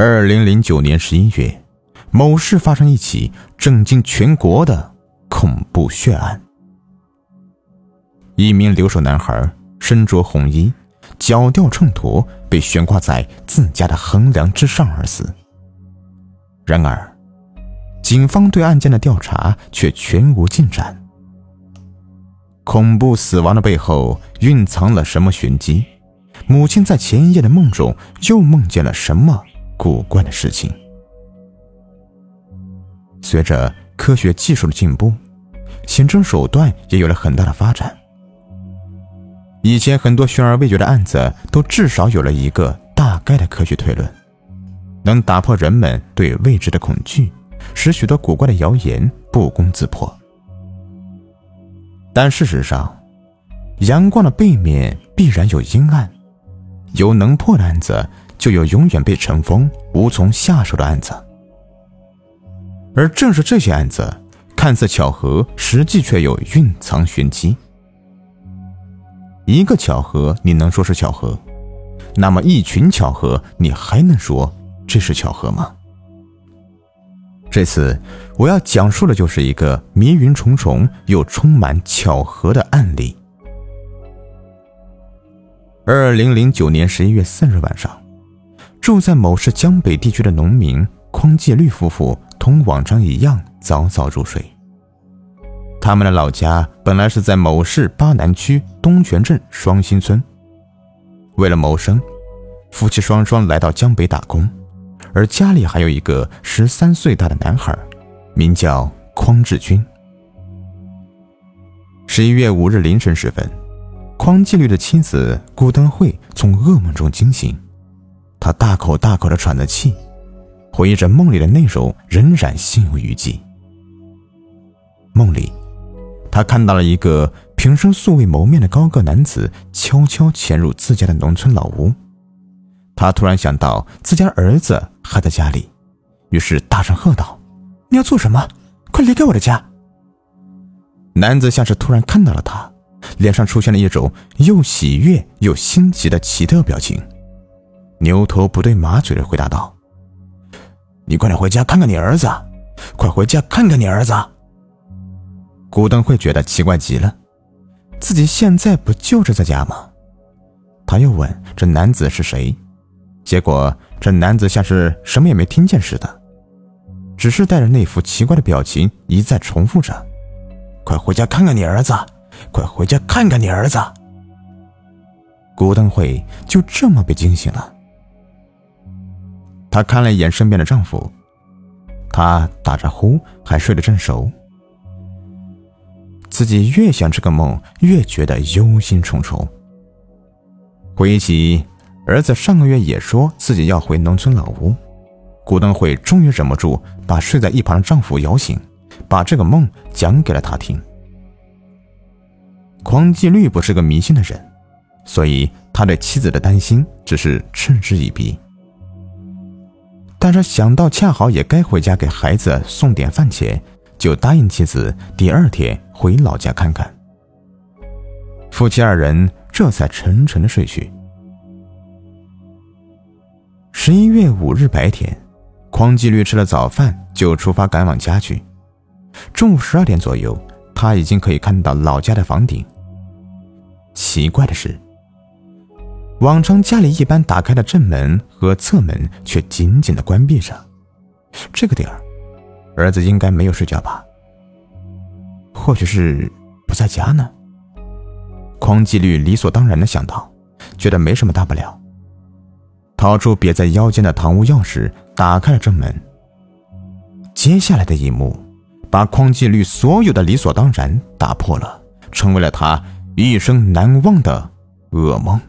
二零零九年十一月，某市发生一起震惊全国的恐怖血案。一名留守男孩身着红衣，脚吊秤砣，被悬挂在自家的横梁之上而死。然而，警方对案件的调查却全无进展。恐怖死亡的背后蕴藏了什么玄机？母亲在前一夜的梦中又梦见了什么古怪的事情？随着科学技术的进步，刑侦手段也有了很大的发展。以前很多悬而未决的案子，都至少有了一个大概的科学推论，能打破人们对未知的恐惧，使许多古怪的谣言不攻自破。但事实上，阳光的背面必然有阴暗，有能破的案子，就有永远被尘封、无从下手的案子。而正是这些案子，看似巧合，实际却有蕴藏玄机。一个巧合，你能说是巧合？那么一群巧合，你还能说这是巧合吗？这次我要讲述的就是一个迷云重重又充满巧合的案例。二零零九年十一月四日晚上，住在某市江北地区的农民匡继律夫妇同往常一样早早入睡。他们的老家本来是在某市巴南区东泉镇双星村。为了谋生，夫妻双双来到江北打工。而家里还有一个十三岁大的男孩，名叫匡志军。十一月五日凌晨时分，匡纪律的妻子顾登慧从噩梦中惊醒，他大口大口的喘着气，回忆着梦里的内容，仍然心有余悸。梦里，他看到了一个平生素未谋面的高个男子悄悄潜入自家的农村老屋。他突然想到自家儿子还在家里，于是大声喝道：“你要做什么？快离开我的家！”男子像是突然看到了他，脸上出现了一种又喜悦又心急的奇特表情，牛头不对马嘴的回答道：“你快点回家看看你儿子，快回家看看你儿子。”古登会觉得奇怪极了，自己现在不就是在家吗？他又问：“这男子是谁？”结果，这男子像是什么也没听见似的，只是带着那副奇怪的表情一再重复着：“快回家看看你儿子，快回家看看你儿子。”古登会就这么被惊醒了。她看了一眼身边的丈夫，他打着呼，还睡得正熟。自己越想这个梦，越觉得忧心忡忡。回忆起。儿子上个月也说自己要回农村老屋，古登会终于忍不住把睡在一旁的丈夫摇醒，把这个梦讲给了他听。匡继律不是个迷信的人，所以他对妻子的担心只是嗤之以鼻。但是想到恰好也该回家给孩子送点饭钱，就答应妻子第二天回老家看看。夫妻二人这才沉沉的睡去。十一月五日白天，匡纪律吃了早饭就出发赶往家去。中午十二点左右，他已经可以看到老家的房顶。奇怪的是，往常家里一般打开的正门和侧门却紧紧的关闭着。这个点儿，儿子应该没有睡觉吧？或许是不在家呢？匡纪律理所当然的想到，觉得没什么大不了。掏出别在腰间的堂屋钥匙，打开了正门。接下来的一幕，把匡纪律所有的理所当然打破了，成为了他一生难忘的噩梦。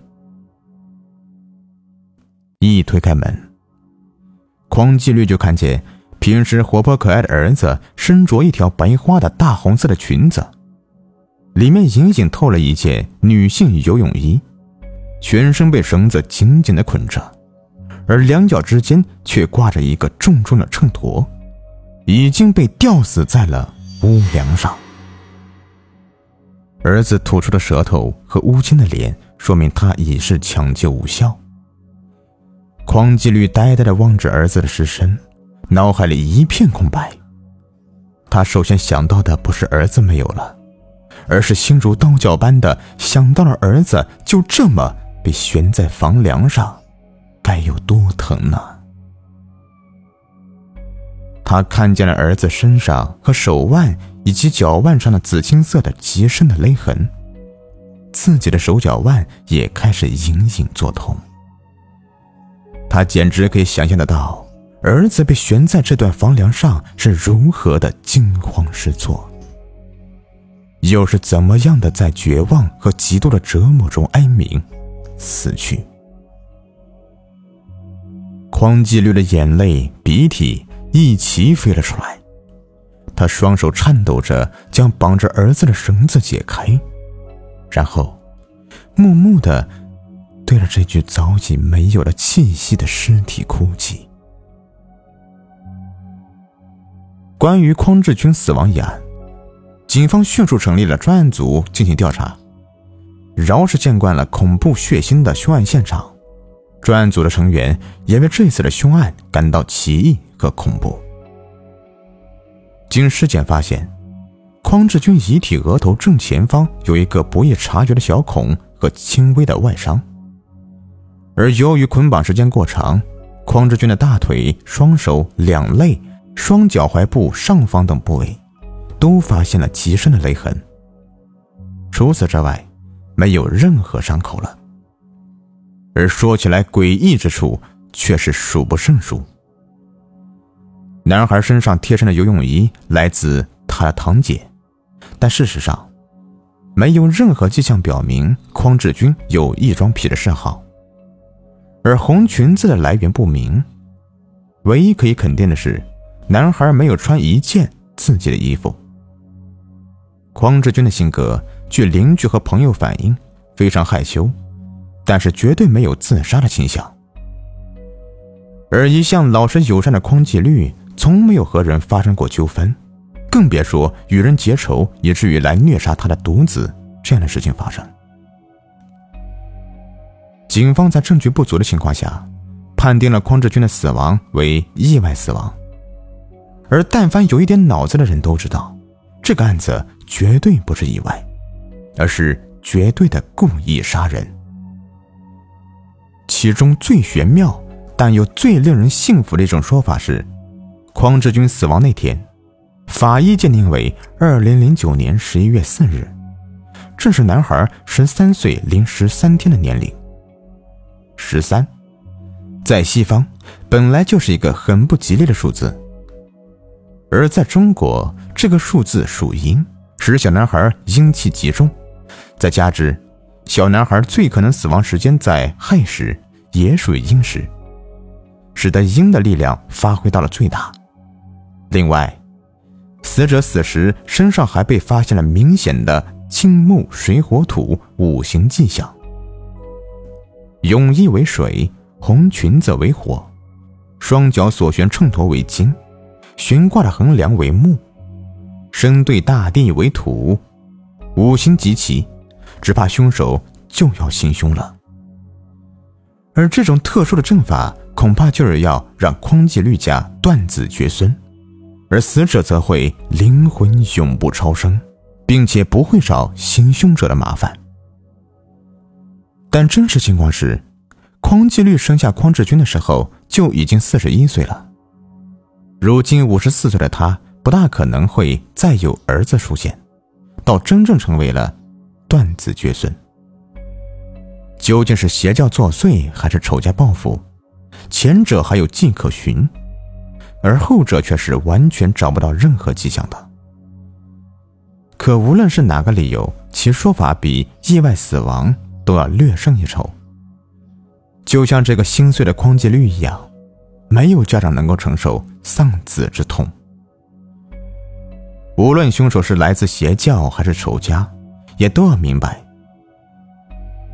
一推开门，匡纪律就看见平时活泼可爱的儿子身着一条白花的大红色的裙子，里面隐隐透了一件女性游泳衣，全身被绳子紧紧的捆着。而两脚之间却挂着一个重重的秤砣，已经被吊死在了屋梁上。儿子吐出的舌头和乌青的脸，说明他已是抢救无效。匡继律呆呆地望着儿子的尸身，脑海里一片空白。他首先想到的不是儿子没有了，而是心如刀绞般的想到了儿子就这么被悬在房梁上，该有多疼呢？他看见了儿子身上和手腕以及脚腕上的紫青色的极深的勒痕，自己的手脚腕也开始隐隐作痛。他简直可以想象得到。儿子被悬在这段房梁上是如何的惊慌失措，又是怎么样的在绝望和极度的折磨中哀鸣，死去。匡纪律的眼泪、鼻涕一起飞了出来，他双手颤抖着将绑着儿子的绳子解开，然后，默默的对着这具早已没有了气息的尸体哭泣。关于匡志军死亡一案，警方迅速成立了专案组进行调查。饶是见惯了恐怖血腥的凶案现场，专案组的成员也为这次的凶案感到奇异和恐怖。经尸检发现，匡志军遗体额头正前方有一个不易察觉的小孔和轻微的外伤，而由于捆绑时间过长，匡志军的大腿、双手、两肋。双脚踝部上方等部位，都发现了极深的勒痕。除此之外，没有任何伤口了。而说起来诡异之处，却是数不胜数。男孩身上贴身的游泳衣来自他的堂姐，但事实上，没有任何迹象表明匡志军有异装癖的嗜好。而红裙子的来源不明，唯一可以肯定的是。男孩没有穿一件自己的衣服。匡志军的性格，据邻居和朋友反映，非常害羞，但是绝对没有自杀的倾向。而一向老实友善的匡纪律，从没有和人发生过纠纷，更别说与人结仇，以至于来虐杀他的独子这样的事情发生。警方在证据不足的情况下，判定了匡志军的死亡为意外死亡。而但凡有一点脑子的人都知道，这个案子绝对不是意外，而是绝对的故意杀人。其中最玄妙，但又最令人信服的一种说法是，匡志军死亡那天，法医鉴定为二零零九年十一月四日，正是男孩十三岁零十三天的年龄。十三，在西方本来就是一个很不吉利的数字。而在中国，这个数字属阴，使小男孩阴气极重。再加之，小男孩最可能死亡时间在亥时，也属于阴时，使得阴的力量发挥到了最大。另外，死者死时身上还被发现了明显的金木水火土五行迹象。泳衣为水，红裙子为火，双脚所悬秤砣为金。悬挂的横梁为木，身对大地为土，五行极齐，只怕凶手就要行凶了。而这种特殊的阵法，恐怕就是要让匡纪律家断子绝孙，而死者则会灵魂永不超生，并且不会找行凶者的麻烦。但真实情况是，匡纪律生下匡志军的时候就已经四十一岁了。如今五十四岁的他，不大可能会再有儿子出现，到真正成为了断子绝孙。究竟是邪教作祟，还是仇家报复？前者还有迹可循，而后者却是完全找不到任何迹象的。可无论是哪个理由，其说法比意外死亡都要略胜一筹。就像这个心碎的匡纪律一样。没有家长能够承受丧子之痛。无论凶手是来自邪教还是仇家，也都要明白，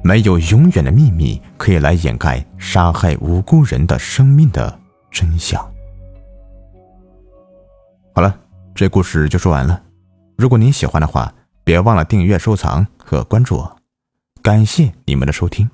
没有永远的秘密可以来掩盖杀害无辜人的生命的真相。好了，这故事就说完了。如果您喜欢的话，别忘了订阅、收藏和关注我。感谢你们的收听。